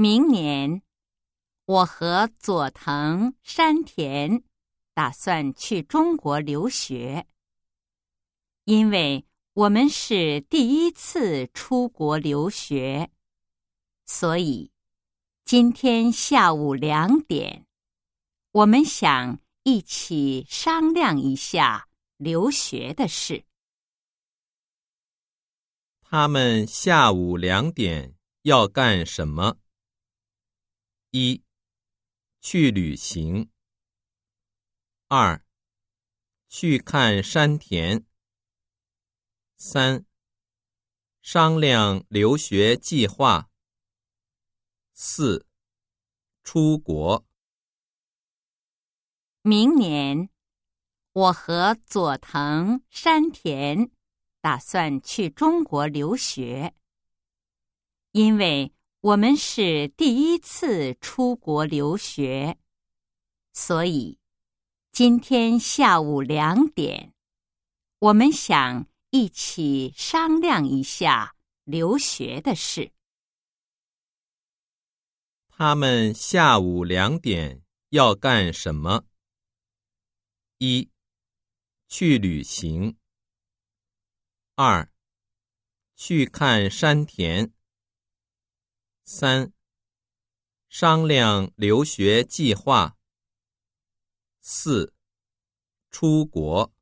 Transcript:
明年，我和佐藤、山田打算去中国留学，因为我们是第一次出国留学，所以今天下午两点，我们想一起商量一下留学的事。他们下午两点要干什么？一，去旅行；二，去看山田；三，商量留学计划；四，出国。明年，我和佐藤、山田打算去中国留学，因为。我们是第一次出国留学，所以今天下午两点，我们想一起商量一下留学的事。他们下午两点要干什么？一，去旅行；二，去看山田。三、商量留学计划。四、出国。